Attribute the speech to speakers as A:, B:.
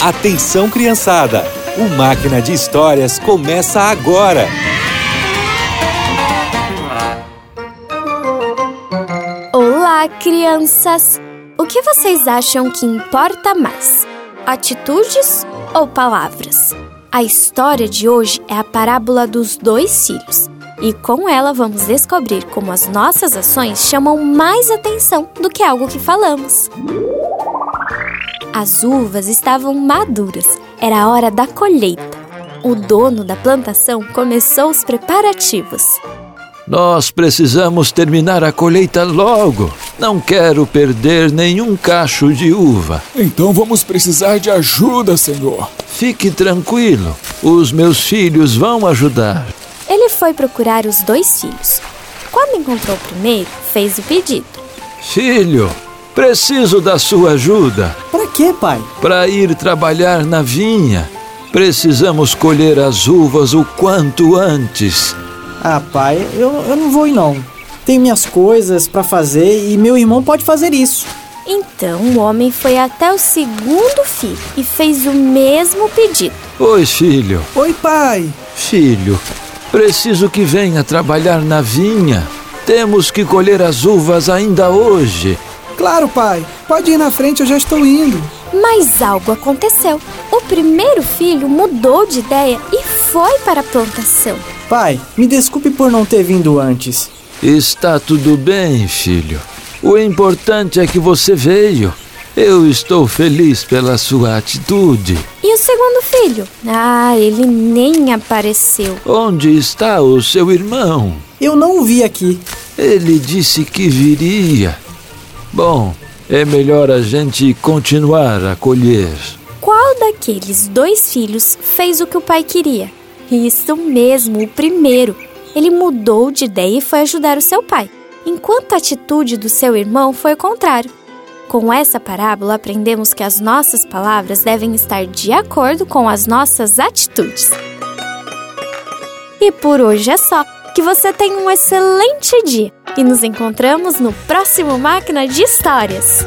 A: Atenção, criançada! O Máquina de Histórias começa agora!
B: Olá, crianças! O que vocês acham que importa mais? Atitudes ou palavras? A história de hoje é a parábola dos dois filhos. E com ela vamos descobrir como as nossas ações chamam mais atenção do que algo que falamos. As uvas estavam maduras, era a hora da colheita. O dono da plantação começou os preparativos.
C: Nós precisamos terminar a colheita logo. Não quero perder nenhum cacho de uva.
D: Então vamos precisar de ajuda, Senhor.
C: Fique tranquilo, os meus filhos vão ajudar.
B: Ele foi procurar os dois filhos. Quando encontrou o primeiro, fez o pedido.
C: Filho, preciso da sua ajuda.
E: Para quê, pai?
C: Para ir trabalhar na vinha. Precisamos colher as uvas o quanto antes.
E: Ah, pai, eu, eu não vou ir não. Tenho minhas coisas para fazer e meu irmão pode fazer isso.
B: Então o homem foi até o segundo filho e fez o mesmo pedido.
C: Oi, filho.
F: Oi, pai.
C: Filho, preciso que venha trabalhar na vinha. Temos que colher as uvas ainda hoje.
F: Claro, pai. Pode ir na frente, eu já estou indo.
B: Mas algo aconteceu. O primeiro filho mudou de ideia e foi para a plantação.
E: Pai, me desculpe por não ter vindo antes.
C: Está tudo bem, filho. O importante é que você veio. Eu estou feliz pela sua atitude.
B: E o segundo filho? Ah, ele nem apareceu.
C: Onde está o seu irmão?
E: Eu não o vi aqui.
C: Ele disse que viria. Bom, é melhor a gente continuar a colher.
B: Qual daqueles dois filhos fez o que o pai queria? Isso mesmo, o primeiro. Ele mudou de ideia e foi ajudar o seu pai, enquanto a atitude do seu irmão foi o contrário. Com essa parábola, aprendemos que as nossas palavras devem estar de acordo com as nossas atitudes. E por hoje é só. Que você tenha um excelente dia e nos encontramos no próximo Máquina de Histórias.